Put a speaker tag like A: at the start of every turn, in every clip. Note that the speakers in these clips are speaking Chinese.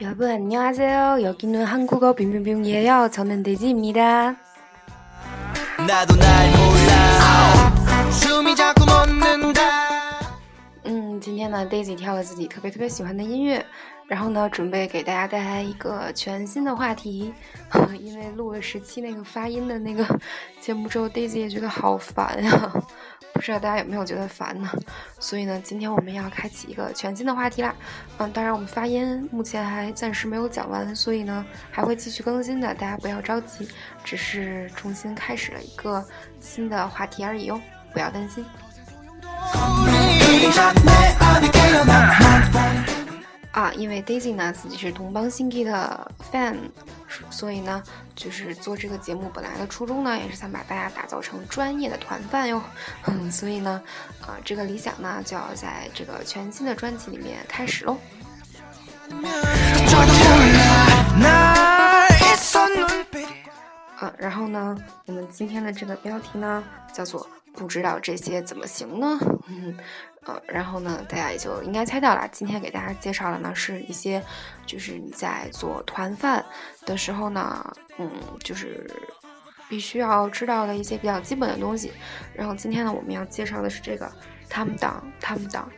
A: 여러분 안녕하세요. 여기는 한국어 빙빙빙이에요. 저는 데지입니다.
B: 나도 날 몰라 숨이 자꾸 멎는다
A: 嗯，今天呢，Daisy 挑了自己特别特别喜欢的音乐，然后呢，准备给大家带来一个全新的话题。因为录了十期那个发音的那个节目之后，Daisy 也觉得好烦呀，不知道大家有没有觉得烦呢？所以呢，今天我们要开启一个全新的话题啦。嗯，当然我们发音目前还暂时没有讲完，所以呢还会继续更新的，大家不要着急，只是重新开始了一个新的话题而已哦，不要担心。啊，因为 Daisy 呢自己是东邦新 K 的 fan，所以呢，就是做这个节目本来的初衷呢，也是想把大家打造成专业的团饭哟。嗯，所以呢，啊，这个理想呢就要在这个全新的专辑里面开始喽。啊，然后呢，我们今天的这个标题呢叫做“不知道这些怎么行呢？”嗯，呃，然后呢，大家也就应该猜到了，今天给大家介绍的呢是一些，就是你在做团饭的时候呢，嗯，就是必须要知道的一些比较基本的东西。然后今天呢，我们要介绍的是这个他们党他们党。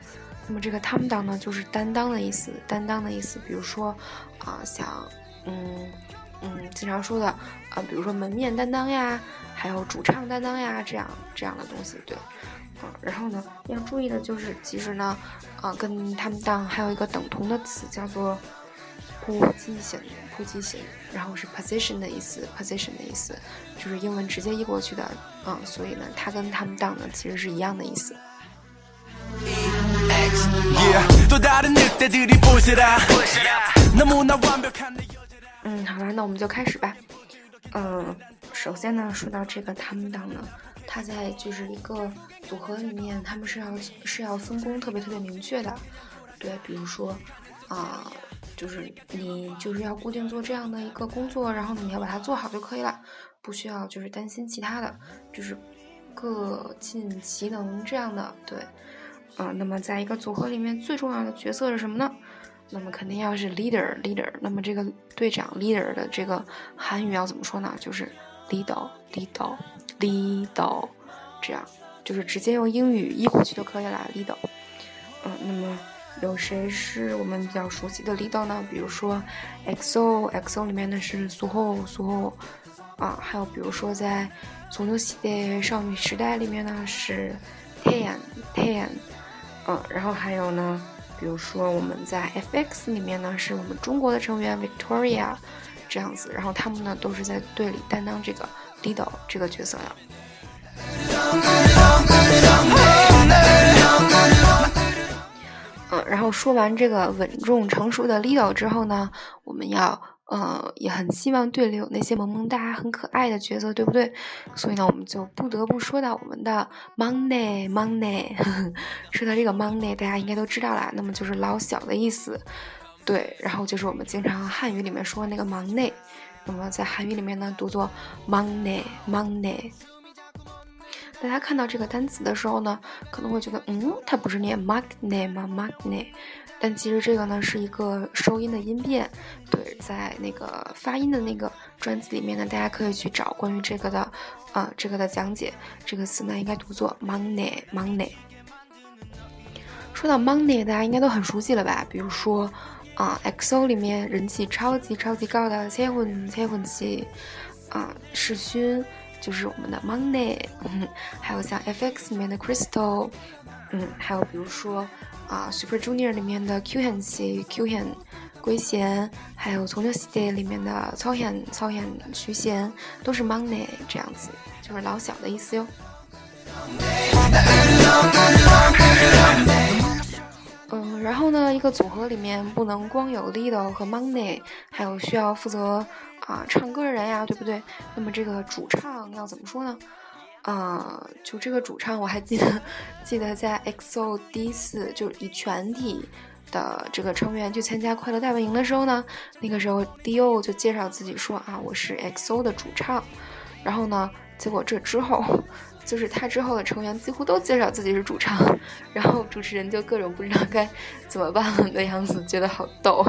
A: 那么这个他们党呢，就是担当的意思，担当的意思。比如说啊，像嗯。嗯，经常说的，啊，比如说门面担当呀，还有主唱担当呀，这样这样的东西，对，啊，然后呢，要注意的就是，其实呢，啊，跟他们当还有一个等同的词叫做扑击型，扑击型，然后是 position 的意思，position 的意思，就是英文直接译过去的，啊，所以呢，它跟他们当呢其实是一样的意思。嗯，好啦，那我们就开始吧。嗯，首先呢，说到这个他们党呢，它在就是一个组合里面，他们是要是要分工特别特别明确的。对，比如说啊，就是你就是要固定做这样的一个工作，然后你要把它做好就可以了，不需要就是担心其他的，就是各尽其能这样的。对，啊，那么在一个组合里面最重要的角色是什么呢？那么肯定要是 leader leader，那么这个队长 leader 的这个韩语要怎么说呢？就是 leader leader leader，这样就是直接用英语译过去就可以了 leader。嗯，那么有谁是我们比较熟悉的 leader 呢？比如说 XO XO 里面的是苏后苏后啊，还有比如说在从牛系列少女时代里面呢是 Tan Tan，嗯，然后还有呢。比如说我们在 FX 里面呢，是我们中国的成员 Victoria 这样子，然后他们呢都是在队里担当这个 leader 这个角色的。嗯，然后说完这个稳重成熟的 leader 之后呢，我们要。呃，也很希望队里有那些萌萌哒、很可爱的角色，对不对？所以呢，我们就不得不说到我们的 Monday Monday。说到这个 Monday，大家应该都知道啦，那么就是老小的意思。对，然后就是我们经常汉语里面说那个忙内，那么在韩语里面呢，读作 Monday Monday。大家看到这个单词的时候呢，可能会觉得，嗯，它不是念 Monday 吗？Monday。但其实这个呢是一个收音的音变，对，在那个发音的那个专辑里面呢，大家可以去找关于这个的，啊，这个的讲解。这个词呢应该读作 money，money。说到 money，大家应该都很熟悉了吧？比如说，啊，XO 里面人气超级超级高的千魂千魂七，啊，世勋就是我们的 money，还有像 FX 里面的 Crystal，嗯，还有比如说。啊，Super Junior 里面的 Q 贤熙、Q 贤圭贤，还有从牛系列里面的曹贤、曹贤徐贤，都是 Money 这样子，就是老小的意思哟。嗯，然后呢，一个组合里面不能光有 Lido 和 Money，还有需要负责啊唱歌人呀，对不对？那么这个主唱要怎么说呢？啊，就这个主唱，我还记得，记得在 EXO 第一次就以全体的这个成员去参加快乐大本营的时候呢，那个时候 Dio 就介绍自己说啊，我是 EXO 的主唱。然后呢，结果这之后，就是他之后的成员几乎都介绍自己是主唱，然后主持人就各种不知道该怎么办了的样子，觉得好逗，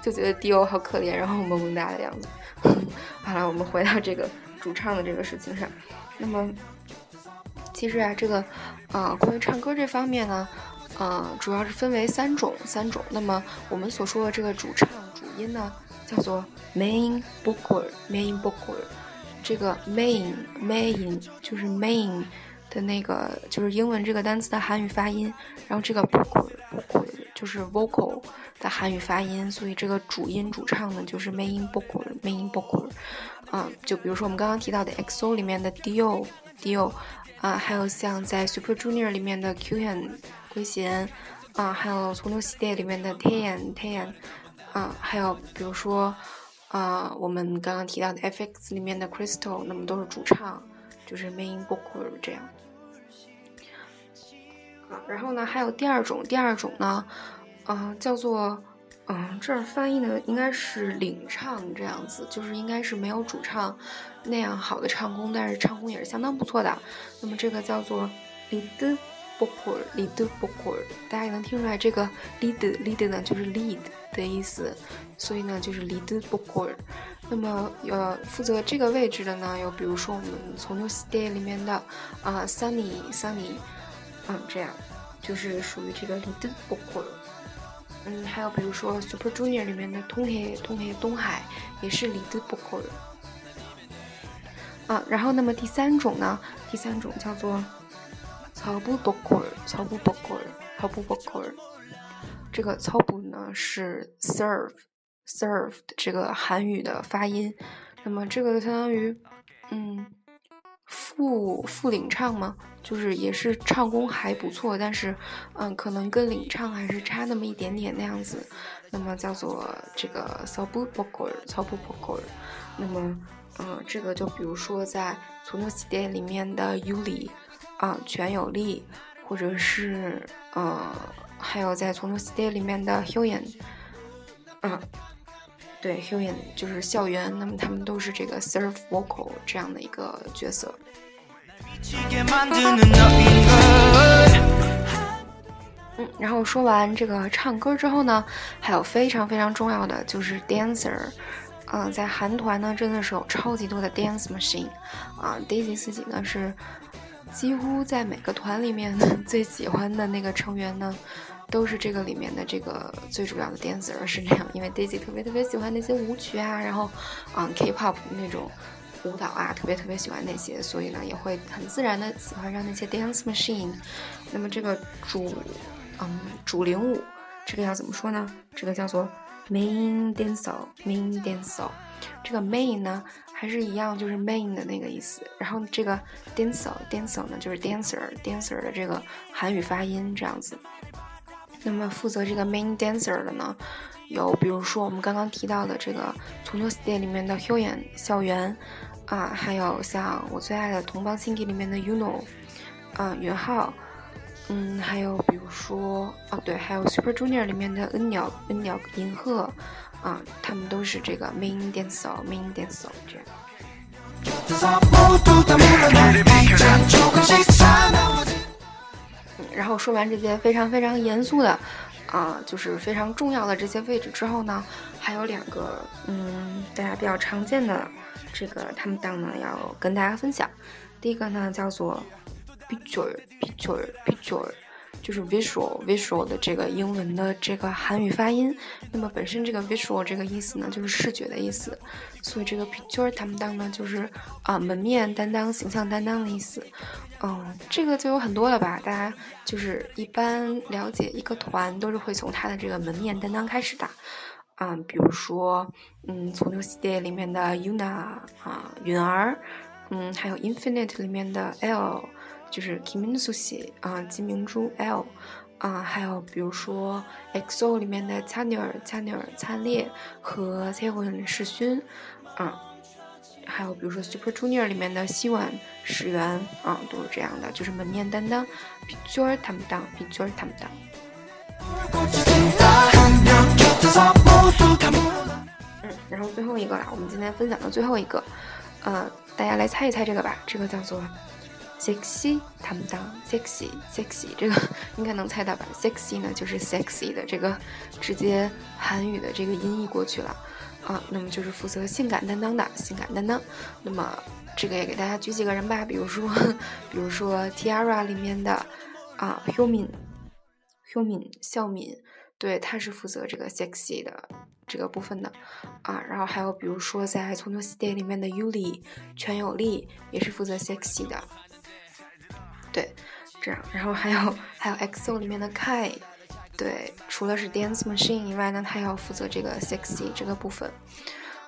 A: 就觉得 D.O 好可怜，然后萌萌哒的样子。好了，我们回到这个主唱的这个事情上。那么，其实啊，这个呃，关于唱歌这方面呢，呃，主要是分为三种，三种。那么我们所说的这个主唱主音呢，叫做 main vocal，main vocal。这个 main main 就是 main 的那个，就是英文这个单词的韩语发音。然后这个 vocal vocal 就是 vocal 的韩语发音，所以这个主音主唱呢就是 main vocal main vocal。啊，就比如说我们刚刚提到的 EXO 里面的 DIO DIO，啊，还有像在 Super Junior 里面的 Kyuhyun 圭贤，啊，还有从牛系列里面的 Tan Tan 啊，还有比如说，啊，我们刚刚提到的 F.X 里面的 Crystal，那么都是主唱，就是 main vocal 这样。啊，然后呢，还有第二种，第二种呢，啊，叫做。嗯，这儿翻译的应该是领唱这样子，就是应该是没有主唱那样好的唱功，但是唱功也是相当不错的。那么这个叫做 lead vocal，lead vocal，大家也能听出来，这个 lead lead 呢就是 lead 的意思，所以呢就是 lead vocal。那么呃，负责这个位置的呢，有比如说我们从 New Stay 里面的啊 Sunny Sunny，嗯，这样就是属于这个 lead vocal。嗯，还有比如说 Super Junior 里面的通黑通黑东海也是 lead vocal 啊。然后那么第三种呢，第三种叫做草部 vocal，草部 vocal，草部 vocal。这个草部呢是 serve serve 的这个韩语的发音，那么这个相当于嗯。副副领唱吗？就是也是唱功还不错，但是，嗯，可能跟领唱还是差那么一点点那样子。那么叫做这个 sobu vocal，sobu vocal。那么，嗯，这个就比如说在《从头起点》里面的 Yuli，啊，全有力，或者是，呃，还有在《从头起点》里面的 Hyun，啊。对，Hyun 就是校园，那么他们都是这个 serve vocal 这样的一个角色。嗯，然后说完这个唱歌之后呢，还有非常非常重要的就是 dancer。嗯，在韩团呢，真的是有超级多的 dance machine。啊，Daisy 自己呢是几乎在每个团里面 最喜欢的那个成员呢。都是这个里面的这个最主要的 dancer 是这样，因为 Daisy 特别特别喜欢那些舞曲啊，然后，嗯，K-pop 那种舞蹈啊，特别特别喜欢那些，所以呢，也会很自然的喜欢上那些 dance machine。那么这个主，嗯，主领舞，这个要怎么说呢？这个叫做 main dancer，main dancer。这个 main 呢，还是一样，就是 main 的那个意思。然后这个 dancer，dancer 呢，就是 dancer，dancer 的这个韩语发音这样子。那么负责这个 main dancer 的呢，有比如说我们刚刚提到的这个《从头 Stay》里面的 Hyun 校园啊，还有像我最爱的《同胞新 K》里面的 Yuno 啊元浩，嗯，还有比如说哦对，还有 Super Junior 里面的恩鸟恩鸟银鹤啊，他们都是这个 main dancer main dancer 这样。然后说完这些非常非常严肃的，啊，就是非常重要的这些位置之后呢，还有两个，嗯，大家比较常见的这个他们档呢，要跟大家分享。第一个呢叫做 picture，picture，picture。就是 visual visual 的这个英文的这个韩语发音，那么本身这个 visual 这个意思呢，就是视觉的意思，所以这个 picture 担当呢，就是啊门面担当、形象担当的意思。嗯，这个就有很多了吧？大家就是一般了解一个团，都是会从他的这个门面担当开始的。啊，比如说，嗯，从 New City 里面的 Yuna 啊，允儿，嗯，还有 Infinite 里面的 L。就是 Kim Min Soo 啊，金明珠 L 啊，还有比如说 EXO 里面的 Chanyeol Chanyeol 灿烈和 Taehoon 世勋啊，还有比如说 Super Junior 里面的希婉石原啊，都是这样的，就是门面担当，比角儿担当，比角儿担当。嗯，然后最后一个啦，我们今天分享的最后一个。呃，大家来猜一猜这个吧，这个叫做 sexy 他们当 sexy sexy 这个应该能猜到吧？sexy 呢就是 sexy 的这个直接韩语的这个音译过去了啊，那么就是负责性感担当的性感担当。那么这个也给大家举几个人吧，比如说比如说 Tiara 里面的啊 Humin Humin 孝敏。对，他是负责这个 sexy 的这个部分的啊，然后还有比如说在《从头 stay》里面的 Yuli 全有力也是负责 sexy 的，对，这样，然后还有还有 EXO 里面的 Kai，对，除了是 Dance Machine 以外呢，他要负责这个 sexy 这个部分。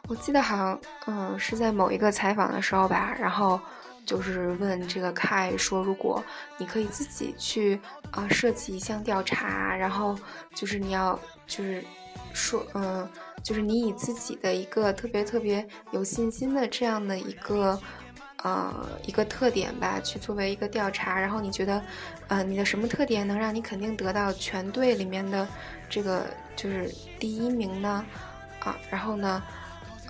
A: 我记得好像嗯是在某一个采访的时候吧，然后。就是问这个 Kai 说，如果你可以自己去啊设计一项调查，然后就是你要就是说嗯，就是你以自己的一个特别特别有信心的这样的一个呃一个特点吧，去作为一个调查，然后你觉得呃你的什么特点能让你肯定得到全队里面的这个就是第一名呢？啊，然后呢？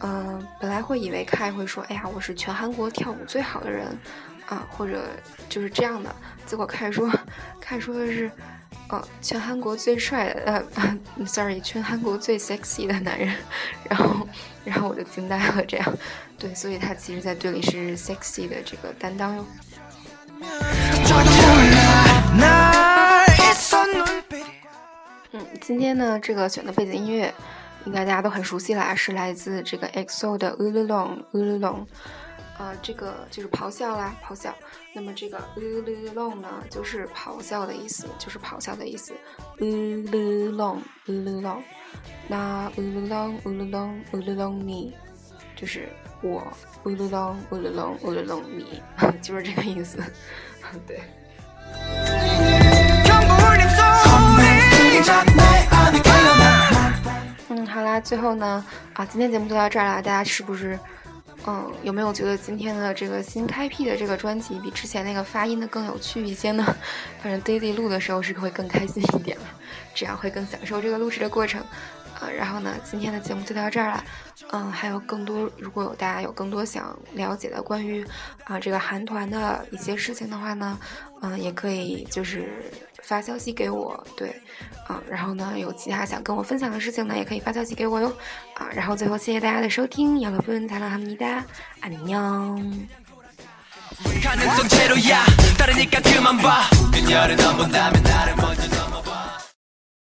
A: 嗯，本来会以为凯会说：“哎呀，我是全韩国跳舞最好的人，啊，或者就是这样的。”结果凯说，凯说的是：“哦，全韩国最帅的，呃，sorry，全韩国最 sexy 的男人。”然后，然后我就惊呆了。这样，对，所以他其实在队里是 sexy 的这个担当哟。嗯，今天呢，这个选的背景音乐。应该大家都很熟悉啦，是来自这个 EXO 的 Ululong Ululong，呃，这个就是咆哮啦，咆哮。那么这个 Ululong 呢，就是咆哮的意思，就是咆哮的意思。Ululong Ululong，那 Ululong Ululong Ululong me，就是我 Ululong Ululong Ululong me，就是这个意思。对。嗯，好啦，最后呢，啊，今天节目就到这儿了。大家是不是，嗯，有没有觉得今天的这个新开辟的这个专辑比之前那个发音的更有趣一些呢？反正 Daisy 录的时候是会更开心一点了，这样会更享受这个录制的过程。啊，然后呢，今天的节目就到这儿了。嗯，还有更多，如果有大家有更多想了解的关于啊这个韩团的一些事情的话呢，嗯，也可以就是发消息给我，对，啊，然后呢，有其他想跟我分享的事情呢，也可以发消息给我哟。啊，然后最后谢谢大家的收听，여러분사랑합니 다， 안녕。 가능성 제로야 다르니까 그만 봐 그녀를 넘본다면 나를 먼저 넘어봐